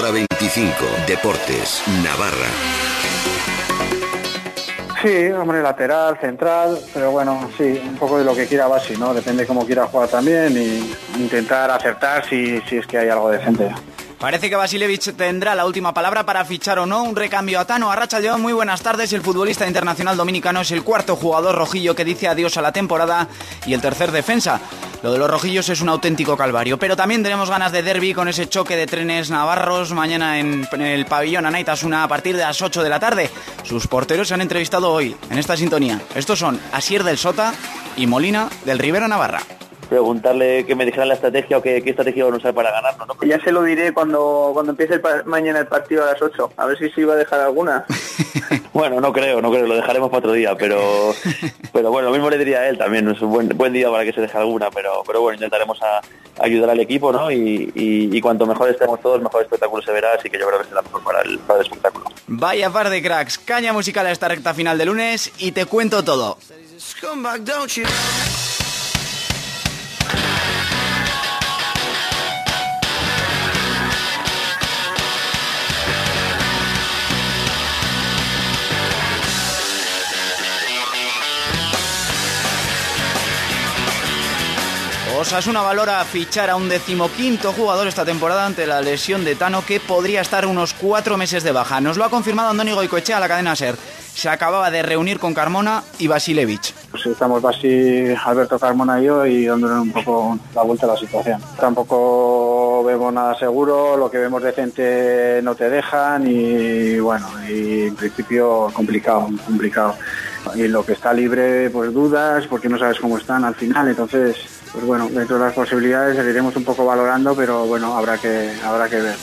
Hora 25. Deportes. Navarra. Sí, hombre, lateral, central, pero bueno, sí, un poco de lo que quiera Basi, ¿no? Depende cómo quiera jugar también y intentar acertar si, si es que hay algo decente. Parece que Basilevich tendrá la última palabra para fichar o no un recambio a Tano. Arracha León, muy buenas tardes. El futbolista internacional dominicano es el cuarto jugador rojillo que dice adiós a la temporada y el tercer defensa. Lo de los rojillos es un auténtico calvario, pero también tenemos ganas de derby con ese choque de trenes navarros mañana en, el pabellón Anaitasuna a partir de las 8 de la tarde. Sus porteros se han entrevistado hoy en esta sintonía. Estos son Asier del Sota y Molina del Rivero Navarra preguntarle que me dijeran la estrategia o qué, estrategia van a usar para ganarnos. ¿no? Ya se lo diré cuando, cuando empiece el mañana el partido a las 8. A ver si se iba a dejar alguna. bueno, no creo, no creo, lo dejaremos para otro día, pero pero bueno, lo mismo le diría a él también, es un buen, buen día para que se deje alguna, pero pero bueno, intentaremos a, ayudar al equipo, ¿no? Y, y, cuanto mejor estemos todos, mejor espectáculo se verá, así que yo creo que será mejor para el, para el espectáculo. Vaya par de cracks, caña musical a esta recta final de lunes y te cuento todo. Osasuna valora fichar a un decimoquinto jugador esta temporada ante la lesión de Tano que podría estar unos cuatro meses de baja. Nos lo ha confirmado Andoni Goicoechea a la cadena SER. Se acababa de reunir con Carmona y Basilevich. Pues estamos Basi, Alberto Carmona y yo y dándole un poco la vuelta a la situación. Tampoco vemos nada seguro, lo que vemos decente no te dejan y bueno, y en principio complicado, complicado. Y lo que está libre, pues dudas, porque no sabes cómo están al final, entonces pues bueno, dentro de las posibilidades seguiremos un poco valorando, pero bueno, habrá que, habrá que ver.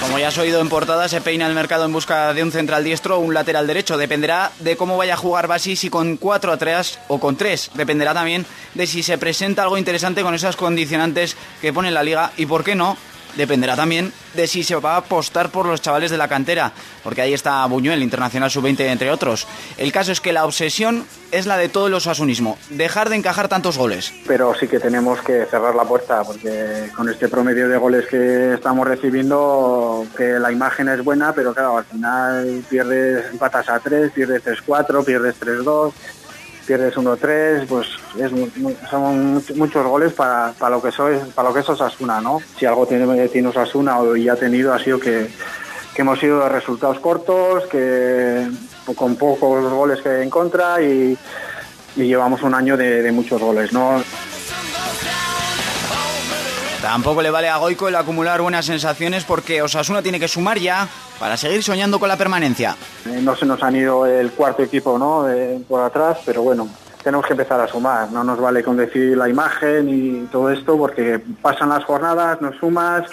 Como ya has oído en portada, se peina el mercado en busca de un central diestro o un lateral derecho. Dependerá de cómo vaya a jugar Basi, si con 4 a 3 o con 3. Dependerá también de si se presenta algo interesante con esas condicionantes que pone la liga y, por qué no, dependerá también de si se va a apostar por los chavales de la cantera, porque ahí está Buñuel, Internacional Sub-20, entre otros. El caso es que la obsesión es la de todo el osasunismo, dejar de encajar tantos goles. Pero sí que tenemos que cerrar la puerta, porque con este promedio de goles que estamos recibiendo, que la imagen es buena, pero claro, al final pierdes, empatas a 3, pierdes 3-4, pierdes 3-2 pierdes 1-3, pues son muchos goles para, lo que soy, para lo que es Osasuna, ¿no? Si algo tiene, tiene Osasuna o ya ha tenido ha sido que, hemos sido resultados cortos, que con pocos goles que en contra y, llevamos un año de, de muchos goles, ¿no? Tampoco le vale a Goico el acumular buenas sensaciones porque Osasuna tiene que sumar ya para seguir soñando con la permanencia. Eh, no se nos han ido el cuarto equipo ¿no? por atrás, pero bueno, tenemos que empezar a sumar. No nos vale con decir la imagen y todo esto porque pasan las jornadas, nos sumas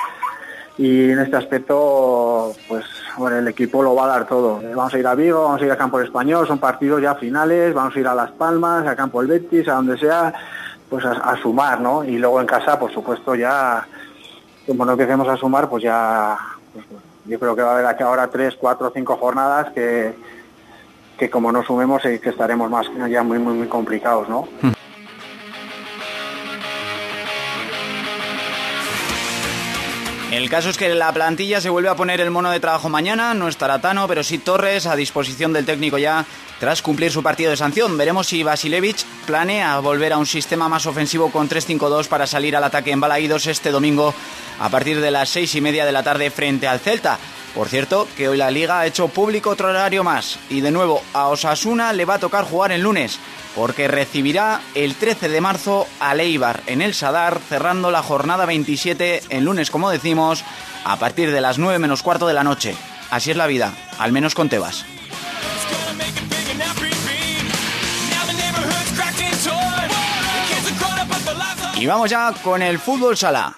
y en este aspecto pues bueno, el equipo lo va a dar todo. Eh, vamos a ir a Vigo, vamos a ir a Campo Español, son partidos ya finales, vamos a ir a Las Palmas, a Campo el Betis, a donde sea pues a, sumar, ¿no? Y luego en casa, por supuesto, ya, como no empecemos a sumar, pues ya, pues, yo creo que va a haber aquí ahora tres, cuatro, cinco jornadas que, que como no sumemos, eh, que estaremos más ya muy, muy, muy complicados, ¿no? Hmm. El caso es que la plantilla se vuelve a poner el mono de trabajo mañana, no estará Tano, pero sí Torres a disposición del técnico ya tras cumplir su partido de sanción. Veremos si Basilevich planea volver a un sistema más ofensivo con 3-5-2 para salir al ataque en Balaídos este domingo a partir de las seis y media de la tarde frente al Celta. Por cierto, que hoy la liga ha hecho público otro horario más y de nuevo a Osasuna le va a tocar jugar el lunes porque recibirá el 13 de marzo a Leibar en el Sadar, cerrando la jornada 27 en lunes, como decimos, a partir de las 9 menos cuarto de la noche. Así es la vida, al menos con Tebas. Y vamos ya con el fútbol sala.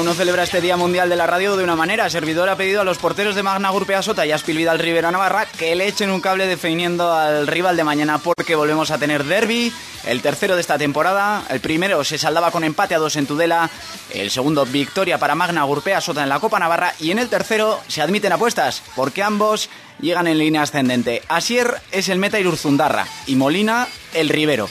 Uno celebra este Día Mundial de la Radio de una manera. servidor ha pedido a los porteros de Magna Gurpea Sota y Aspil Vidal Rivera Navarra que le echen un cable definiendo al rival de mañana porque volvemos a tener derby, el tercero de esta temporada. El primero se saldaba con empate a dos en Tudela, el segundo victoria para Magna Gurpea Sota en la Copa Navarra y en el tercero se admiten apuestas porque ambos llegan en línea ascendente. Asier es el meta Irurzundarra y Molina el Rivero.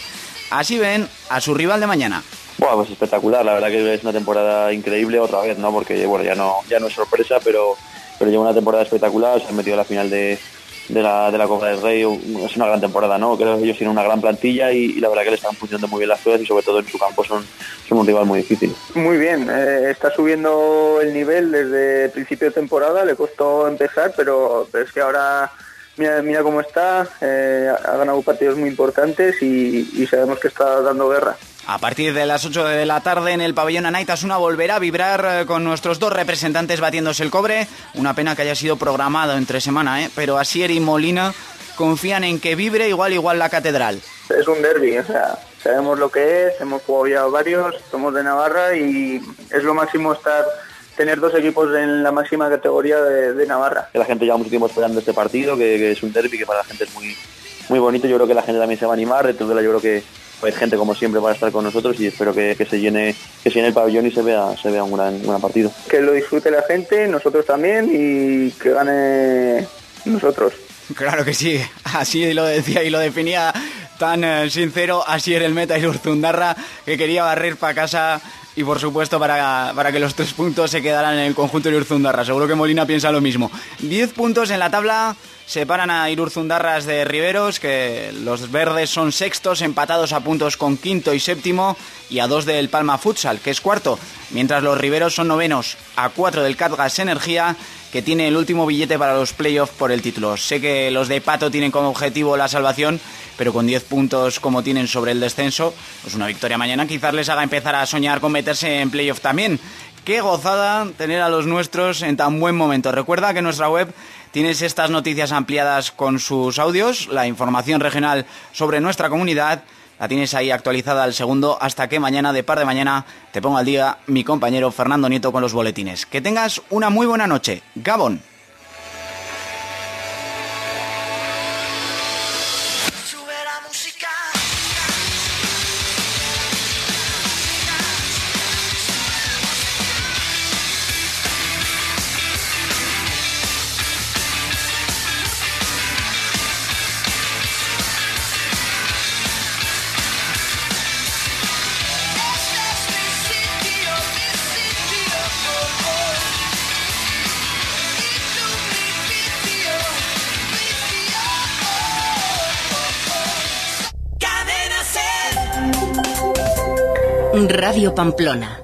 Así ven a su rival de mañana. Bueno, pues espectacular, la verdad que es una temporada increíble otra vez, ¿no? Porque bueno, ya no, ya no es sorpresa, pero, pero lleva una temporada espectacular, se han metido a la final de, la, de la Copa del Rey, es una gran temporada, ¿no? Creo que ellos tienen una gran plantilla y, la verdad que le están funcionando muy bien las cosas y sobre todo en su campo son, son un rival muy difícil. Muy bien, eh, está subiendo el nivel desde principio de temporada, le costó empezar, pero, es que ahora mira, cómo está, eh, ha ganado partidos muy importantes y sabemos que está dando guerra. A partir de las 8 de la tarde en el pabellón Anaitasuna volverá a vibrar eh, con nuestros dos representantes batiéndose el cobre. Una pena que haya sido programado entre semana, ¿eh? pero Asier y Molina confían en que vibre igual igual la catedral. Es un derby, o sea, sabemos lo que es, hemos jugado ya varios, somos de Navarra y es lo máximo estar tener dos equipos en la máxima categoría de, Navarra. La gente lleva mucho tiempo esperando este partido, que, es un derby que para la gente es muy, muy bonito. Yo creo que la gente también se va a animar. De yo creo que pues gente como siempre para estar con nosotros y espero que, se llene que se llene el pabellón y se vea se vea un gran, gran partido. Que lo disfrute la gente, nosotros también y que gane nosotros. Claro que sí, así lo decía y lo definía tan eh, sincero, así era el meta y Urzundarra que quería barrer para casa y por supuesto para, para, que los tres puntos se quedaran en el conjunto de Urzundarra. Seguro que Molina piensa lo mismo. Diez puntos en la tabla separan a Irurzundarras de Riveros, que los verdes son sextos, empatados a puntos con quinto y séptimo, y a dos del Palma Futsal, que es cuarto, mientras los Riveros son novenos, a cuatro del Catgas Energía, que tiene el último billete para los playoffs por el título. Sé que los de Pato tienen como objetivo la salvación, pero con 10 puntos como tienen sobre el descenso, pues una victoria mañana quizás les haga empezar a soñar con en playoff también. Qué gozada tener a los nuestros en tan buen momento. Recuerda que nuestra web Tienes estas noticias ampliadas con sus audios, la información regional sobre nuestra comunidad. La tienes ahí actualizada al segundo hasta que mañana, de par de mañana, te ponga al día mi compañero Fernando Nieto con los boletines. Que tengas una muy buena noche. Gabón. Radio Pamplona.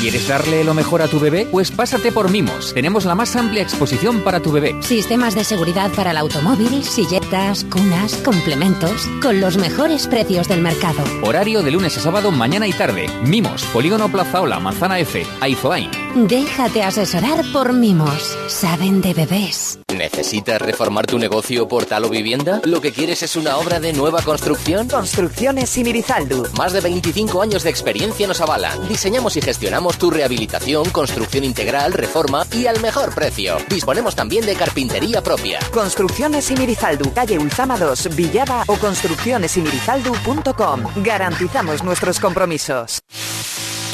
¿Quieres darle lo mejor a tu bebé? Pues pásate por Mimos. Tenemos la más amplia exposición para tu bebé. Sistemas de seguridad para el automóvil, silletas, cunas, complementos, con los mejores precios del mercado. Horario de lunes a sábado, mañana y tarde. Mimos, Polígono Plazaola, Manzana F, Aizoain. Déjate asesorar por Mimos. Saben de bebés. ¿Necesitas reformar tu negocio, portal o vivienda? ¿Lo que quieres es una obra de nueva construcción? Construcciones Simirizaldu. Más de 25 años de experiencia nos avalan. Diseñamos y gestionamos tu rehabilitación, construcción integral, reforma y al mejor precio. Disponemos también de carpintería propia. Construcciones Simirizaldu, calle Ulzama 2, Villada o construccionesimirizaldu.com. Garantizamos nuestros compromisos.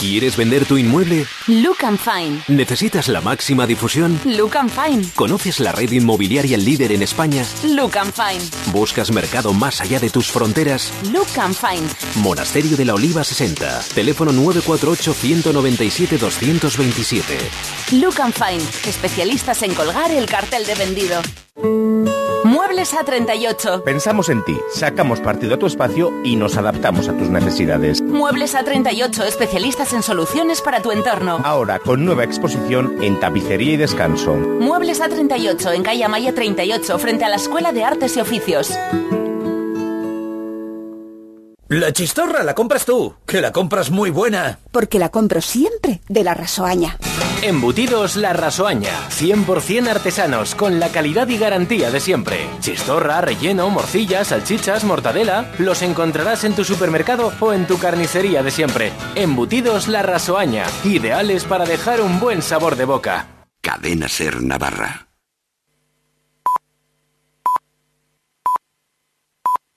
¿Quieres vender tu inmueble? Look and Fine. ¿Necesitas la máxima difusión? Look and Fine. ¿Conoces la red inmobiliaria líder en España? Look and Fine. ¿Buscas mercado más allá de tus fronteras? Look and Fine. Monasterio de la Oliva 60. Teléfono 948 197 227. Look and Fine. Especialistas en colgar el cartel de vendido. Muebles A38. Pensamos en ti, sacamos partido a tu espacio y nos adaptamos a tus necesidades. Muebles A38, especialistas en soluciones para tu entorno. Ahora con nueva exposición en tapicería y descanso. Muebles A38 en calle Maya 38 frente a la Escuela de Artes y Oficios. La chistorra la compras tú, que la compras muy buena. Porque la compro siempre de la rasoaña. Embutidos La Rasoaña. 100% artesanos, con la calidad y garantía de siempre. Chistorra, relleno, morcilla, salchichas, mortadela. Los encontrarás en tu supermercado o en tu carnicería de siempre. Embutidos La Rasoaña. Ideales para dejar un buen sabor de boca. Cadena Ser Navarra.